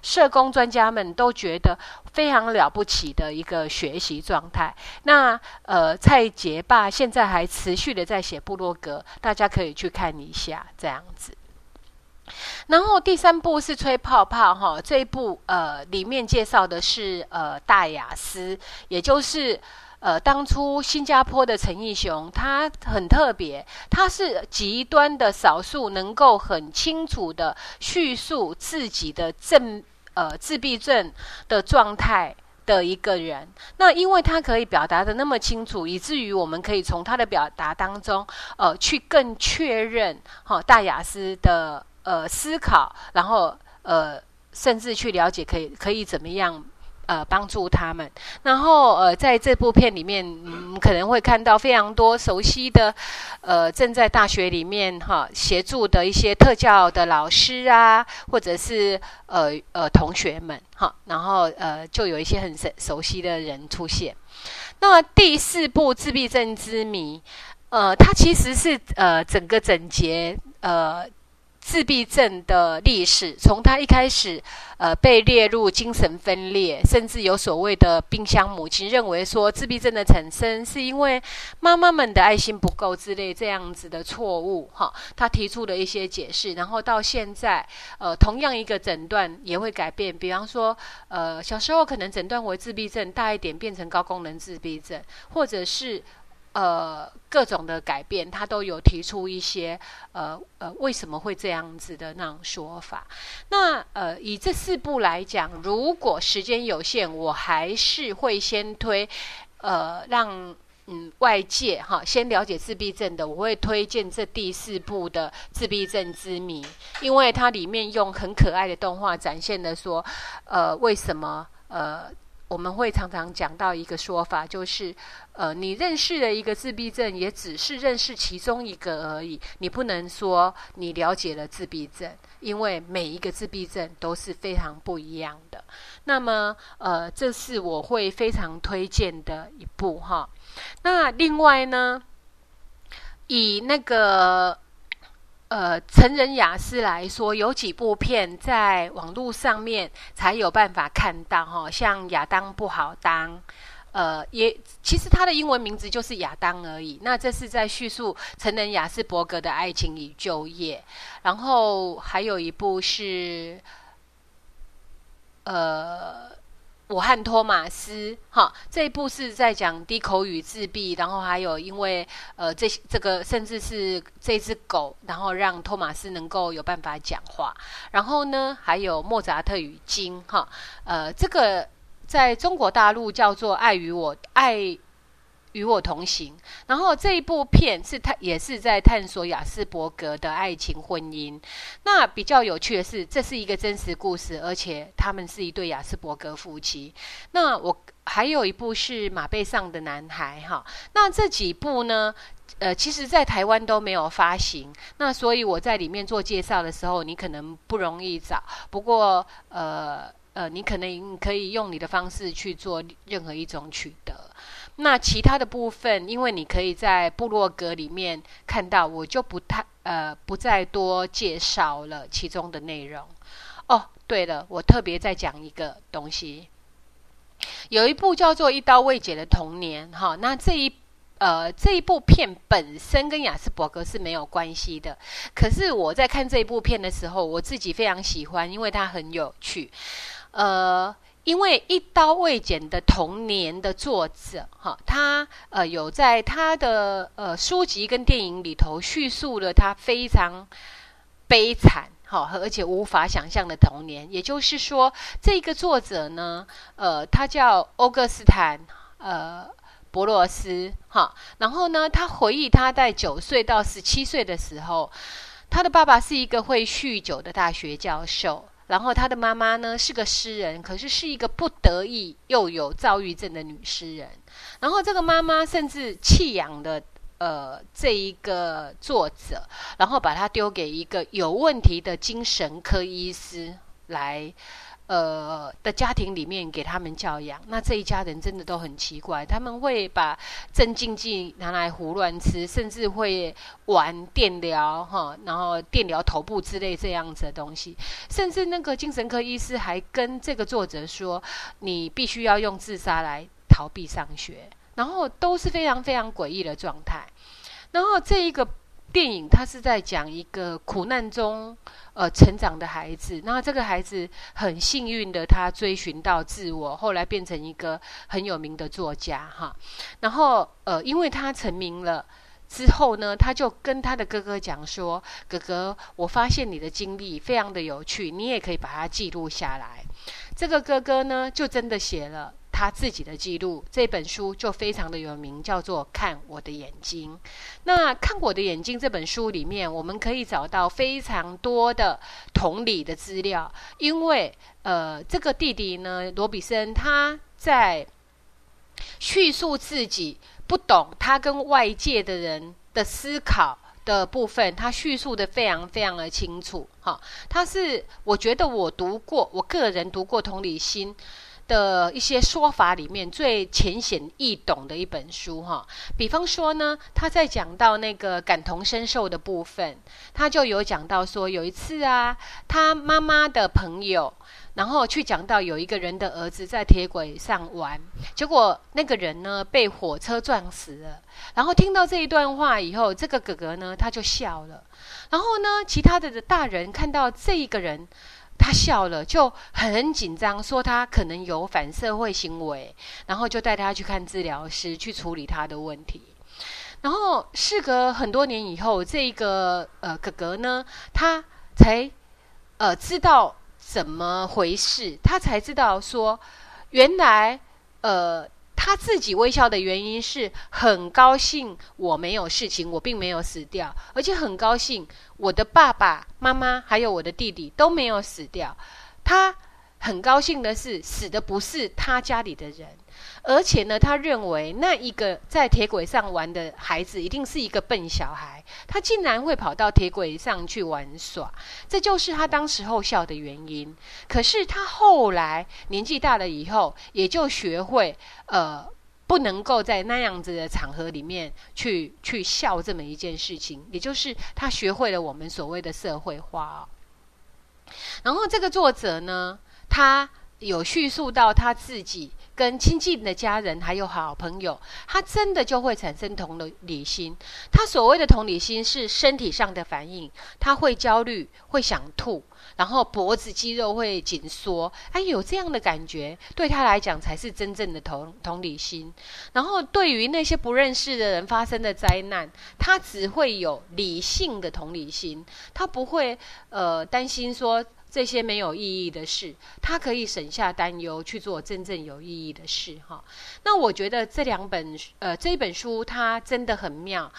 社工专家们都觉得。非常了不起的一个学习状态。那呃，蔡杰爸现在还持续的在写部落格，大家可以去看一下这样子。然后第三部是吹泡泡哈，这一部呃里面介绍的是呃大雅思，也就是呃当初新加坡的陈义雄，他很特别，他是极端的少数能够很清楚的叙述自己的症。呃，自闭症的状态的一个人，那因为他可以表达的那么清楚，以至于我们可以从他的表达当中，呃，去更确认哈大雅思的呃思考，然后呃，甚至去了解可以可以怎么样。呃，帮助他们。然后，呃，在这部片里面，嗯，可能会看到非常多熟悉的，呃，正在大学里面哈协助的一些特教的老师啊，或者是呃呃同学们哈。然后，呃，就有一些很熟熟悉的人出现。那第四部《自闭症之谜》，呃，它其实是呃整个整节呃。自闭症的历史，从他一开始，呃，被列入精神分裂，甚至有所谓的冰箱母亲认为说，自闭症的产生是因为妈妈们的爱心不够之类这样子的错误，哈，他提出了一些解释，然后到现在，呃，同样一个诊断也会改变，比方说，呃，小时候可能诊断为自闭症，大一点变成高功能自闭症，或者是。呃，各种的改变，他都有提出一些呃呃，为什么会这样子的那种说法。那呃，以这四部来讲，如果时间有限，我还是会先推呃，让嗯外界哈先了解自闭症的，我会推荐这第四部的《自闭症之谜》，因为它里面用很可爱的动画展现了说，呃，为什么呃。我们会常常讲到一个说法，就是，呃，你认识了一个自闭症，也只是认识其中一个而已。你不能说你了解了自闭症，因为每一个自闭症都是非常不一样的。那么，呃，这是我会非常推荐的一部哈。那另外呢，以那个。呃，成人雅思来说，有几部片在网络上面才有办法看到哈，像《亚当不好当》，呃，也其实它的英文名字就是亚当而已。那这是在叙述成人雅思伯格的爱情与就业，然后还有一部是，呃。我和托马斯，哈，这一部是在讲低口语自闭，然后还有因为呃这这个甚至是这只狗，然后让托马斯能够有办法讲话，然后呢还有莫扎特与金，哈，呃这个在中国大陆叫做爱与我爱。与我同行，然后这一部片是他也是在探索雅斯伯格的爱情婚姻。那比较有趣的是，这是一个真实故事，而且他们是一对雅斯伯格夫妻。那我还有一部是马背上的男孩，哈。那这几部呢，呃，其实在台湾都没有发行。那所以我在里面做介绍的时候，你可能不容易找。不过，呃呃，你可能可以用你的方式去做任何一种取得。那其他的部分，因为你可以在部落格里面看到，我就不太呃不再多介绍了其中的内容。哦，对了，我特别再讲一个东西，有一部叫做《一刀未剪的童年》哈。那这一呃这一部片本身跟雅斯伯格是没有关系的，可是我在看这一部片的时候，我自己非常喜欢，因为它很有趣，呃。因为一刀未剪的童年的作者，哈，他呃有在他的呃书籍跟电影里头叙述了他非常悲惨，哈，而且无法想象的童年。也就是说，这个作者呢，呃，他叫欧格斯坦，呃，博罗斯，哈，然后呢，他回忆他在九岁到十七岁的时候，他的爸爸是一个会酗酒的大学教授。然后他的妈妈呢是个诗人，可是是一个不得意又有躁郁症的女诗人。然后这个妈妈甚至弃养了呃这一个作者，然后把他丢给一个有问题的精神科医师来。呃的家庭里面给他们教养，那这一家人真的都很奇怪，他们会把镇静剂拿来胡乱吃，甚至会玩电疗哈，然后电疗头部之类这样子的东西，甚至那个精神科医师还跟这个作者说，你必须要用自杀来逃避上学，然后都是非常非常诡异的状态，然后这一个。电影它是在讲一个苦难中呃成长的孩子，那这个孩子很幸运的，他追寻到自我，后来变成一个很有名的作家哈。然后呃，因为他成名了之后呢，他就跟他的哥哥讲说：“哥哥，我发现你的经历非常的有趣，你也可以把它记录下来。”这个哥哥呢，就真的写了。他自己的记录，这本书就非常的有名，叫做《看我的眼睛》。那《看我的眼睛》这本书里面，我们可以找到非常多的同理的资料，因为呃，这个弟弟呢，罗比森他在叙述自己不懂他跟外界的人的思考的部分，他叙述的非常非常的清楚。哈，他是我觉得我读过，我个人读过同理心。的一些说法里面最浅显易懂的一本书哈，比方说呢，他在讲到那个感同身受的部分，他就有讲到说，有一次啊，他妈妈的朋友，然后去讲到有一个人的儿子在铁轨上玩，结果那个人呢被火车撞死了。然后听到这一段话以后，这个哥哥呢他就笑了，然后呢，其他的大人看到这一个人。他笑了，就很紧张，说他可能有反社会行为，然后就带他去看治疗师，去处理他的问题。然后事隔很多年以后，这个呃哥哥呢，他才呃知道怎么回事，他才知道说，原来呃。他自己微笑的原因是很高兴我没有事情，我并没有死掉，而且很高兴我的爸爸妈妈还有我的弟弟都没有死掉。他很高兴的是，死的不是他家里的人。而且呢，他认为那一个在铁轨上玩的孩子一定是一个笨小孩，他竟然会跑到铁轨上去玩耍，这就是他当时候笑的原因。可是他后来年纪大了以后，也就学会呃，不能够在那样子的场合里面去去笑这么一件事情，也就是他学会了我们所谓的社会化。然后这个作者呢，他有叙述到他自己。跟亲近的家人还有好朋友，他真的就会产生同理心。他所谓的同理心是身体上的反应，他会焦虑，会想吐，然后脖子肌肉会紧缩。哎，有这样的感觉，对他来讲才是真正的同同理心。然后对于那些不认识的人发生的灾难，他只会有理性的同理心，他不会呃担心说。这些没有意义的事，他可以省下担忧去做真正有意义的事。哈，那我觉得这两本呃这一本书它真的很妙。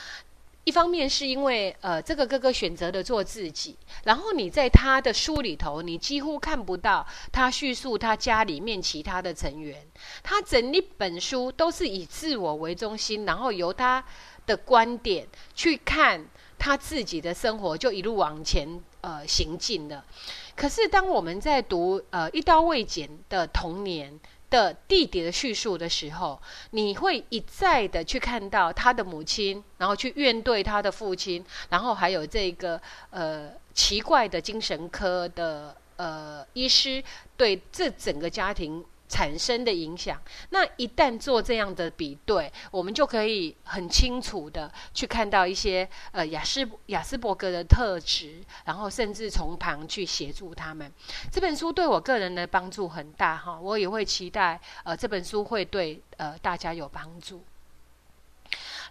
一方面是因为呃这个哥哥选择的做自己，然后你在他的书里头，你几乎看不到他叙述他家里面其他的成员。他整一本书都是以自我为中心，然后由他的观点去看他自己的生活，就一路往前呃行进了。可是，当我们在读呃一刀未剪的童年的弟弟的叙述的时候，你会一再的去看到他的母亲，然后去怨对他的父亲，然后还有这个呃奇怪的精神科的呃医师对这整个家庭。产生的影响，那一旦做这样的比对，我们就可以很清楚的去看到一些呃雅斯雅斯伯格的特质，然后甚至从旁去协助他们。这本书对我个人的帮助很大哈，我也会期待呃这本书会对呃大家有帮助。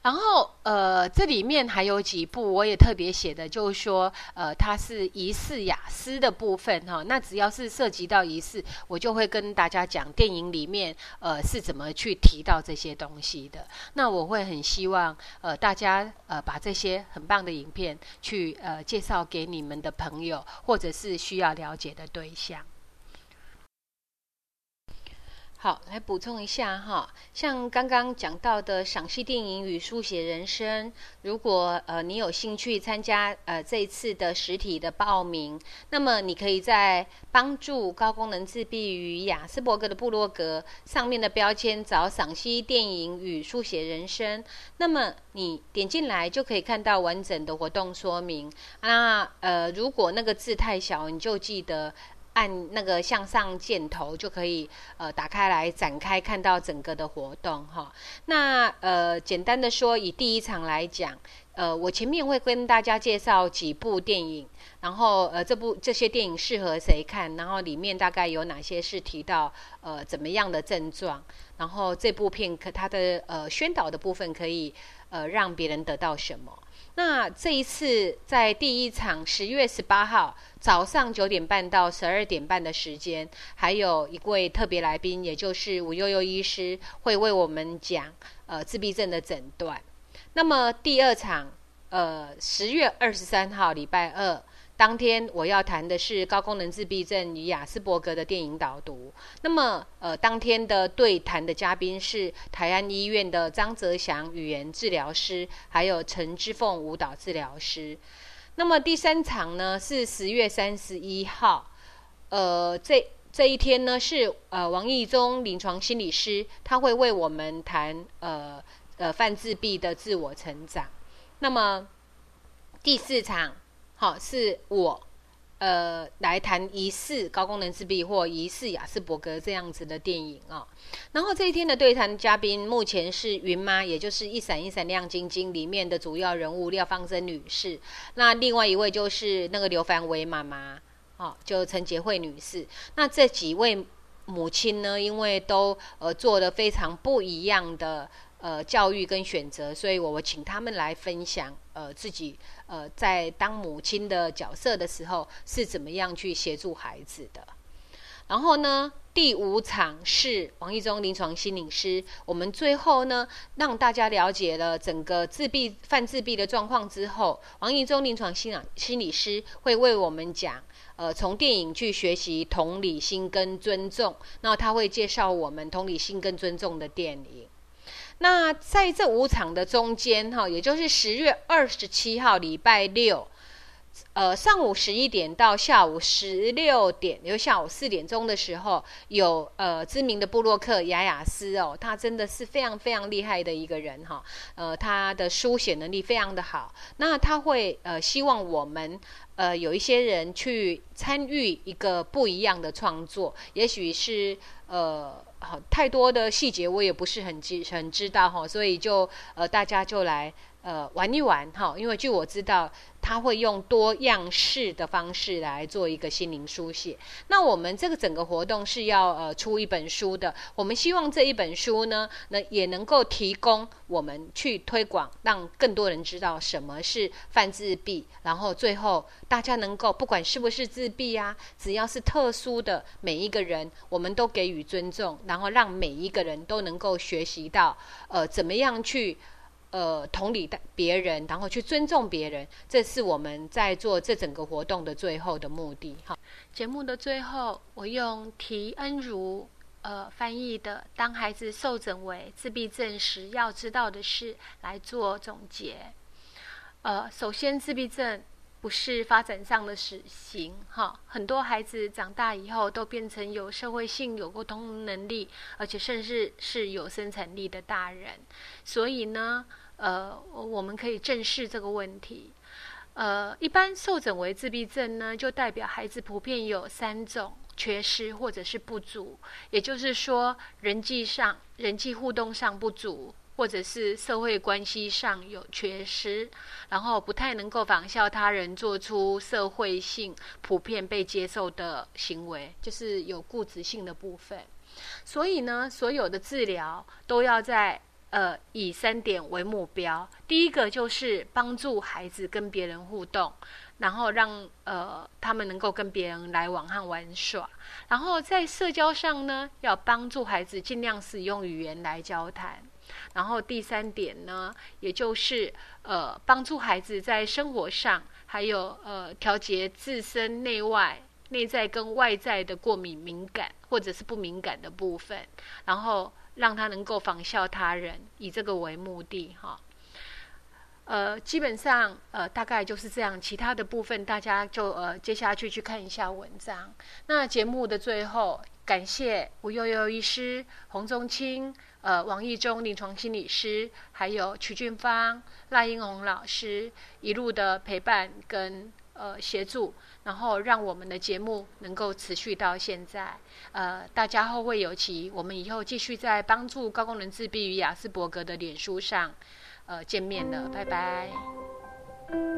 然后，呃，这里面还有几部我也特别写的，就是说，呃，它是疑似雅思的部分哈。那只要是涉及到疑似，我就会跟大家讲电影里面，呃，是怎么去提到这些东西的。那我会很希望，呃，大家呃把这些很棒的影片去呃介绍给你们的朋友，或者是需要了解的对象。好，来补充一下哈，像刚刚讲到的赏析电影与书写人生，如果呃你有兴趣参加呃这一次的实体的报名，那么你可以在帮助高功能自闭与雅斯伯格的部落格上面的标签找赏析电影与书写人生，那么你点进来就可以看到完整的活动说明。那呃如果那个字太小，你就记得。按那个向上箭头就可以呃打开来展开看到整个的活动哈。那呃简单的说，以第一场来讲，呃我前面会跟大家介绍几部电影，然后呃这部这些电影适合谁看，然后里面大概有哪些是提到呃怎么样的症状，然后这部片可它的呃宣导的部分可以呃让别人得到什么。那这一次在第一场十月十八号早上九点半到十二点半的时间，还有一位特别来宾，也就是吴悠悠医师，会为我们讲呃自闭症的诊断。那么第二场呃十月二十三号礼拜二。当天我要谈的是高功能自闭症与雅斯伯格的电影导读。那么，呃，当天的对谈的嘉宾是台安医院的张泽祥语言治疗师，还有陈之凤舞蹈治疗师。那么第三场呢是十月三十一号，呃，这这一天呢是呃王义忠临床心理师，他会为我们谈呃呃犯自闭的自我成长。那么第四场。好，是我，呃，来谈疑似高功能自闭或疑似雅斯伯格这样子的电影啊。然后这一天的对谈嘉宾目前是云妈，也就是《一闪一闪亮晶晶》里面的主要人物廖芳珍女士。那另外一位就是那个刘凡伟妈妈，好，就陈洁慧女士。那这几位母亲呢，因为都呃做了非常不一样的。呃，教育跟选择，所以我我请他们来分享，呃，自己呃在当母亲的角色的时候是怎么样去协助孩子的。然后呢，第五场是王一中临床心理师。我们最后呢，让大家了解了整个自闭犯自闭的状况之后，王一中临床心理心理师会为我们讲，呃，从电影去学习同理心跟尊重。那他会介绍我们同理心跟尊重的电影。那在这五场的中间，哈，也就是十月二十七号礼拜六。呃，上午十一点到下午十六点，就下午四点钟的时候，有呃知名的布洛克雅雅斯哦，他真的是非常非常厉害的一个人哈，呃，他的书写能力非常的好。那他会呃希望我们呃有一些人去参与一个不一样的创作，也许是呃好太多的细节我也不是很知很知道哈，所以就呃大家就来。呃，玩一玩哈，因为据我知道，他会用多样式的方式来做一个心灵书写。那我们这个整个活动是要呃出一本书的，我们希望这一本书呢，那也能够提供我们去推广，让更多人知道什么是犯自闭，然后最后大家能够不管是不是自闭啊，只要是特殊的每一个人，我们都给予尊重，然后让每一个人都能够学习到呃怎么样去。呃，同理的别人，然后去尊重别人，这是我们在做这整个活动的最后的目的。好，节目的最后，我用提恩如呃翻译的《当孩子受诊为自闭症时要知道的事》来做总结。呃，首先，自闭症不是发展上的死刑，哈，很多孩子长大以后都变成有社会性、有沟通能力，而且甚至是有生产力的大人。所以呢。呃，我们可以正视这个问题。呃，一般受诊为自闭症呢，就代表孩子普遍有三种缺失或者是不足，也就是说，人际上、人际互动上不足，或者是社会关系上有缺失，然后不太能够仿效他人做出社会性普遍被接受的行为，就是有固执性的部分。所以呢，所有的治疗都要在。呃，以三点为目标。第一个就是帮助孩子跟别人互动，然后让呃他们能够跟别人来往和玩耍。然后在社交上呢，要帮助孩子尽量使用语言来交谈。然后第三点呢，也就是呃帮助孩子在生活上还有呃调节自身内外内在跟外在的过敏敏感或者是不敏感的部分，然后。让他能够仿效他人，以这个为目的，哈。呃，基本上，呃，大概就是这样。其他的部分，大家就呃，接下去去看一下文章。那节目的最后，感谢吴悠悠医师、洪宗清、呃，王义忠临床心理师，还有曲俊芳、赖英红老师一路的陪伴跟呃协助。然后让我们的节目能够持续到现在，呃，大家后会有期。我们以后继续在帮助高功能自闭与雅斯伯格的脸书上，呃，见面了，拜拜。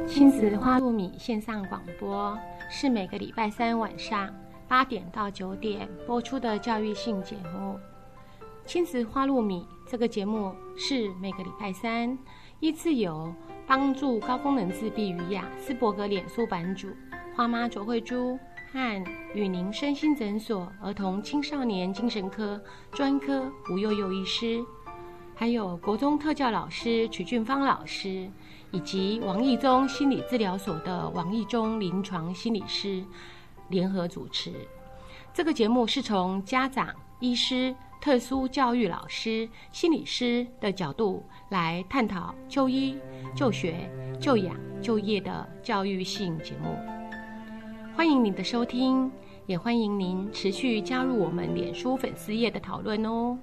亲子花露米线上广播是每个礼拜三晚上八点到九点播出的教育性节目。亲子花露米这个节目是每个礼拜三依次由帮助高功能自闭与雅斯伯格脸书版主。花妈卓慧珠和与您身心诊所儿童青少年精神科专科吴幼幼医师，还有国中特教老师曲俊芳老师，以及王义中心理治疗所的王义中临床心理师联合主持。这个节目是从家长、医师、特殊教育老师、心理师的角度来探讨就医、就学、就养、就业的教育性节目。欢迎您的收听，也欢迎您持续加入我们脸书粉丝页的讨论哦。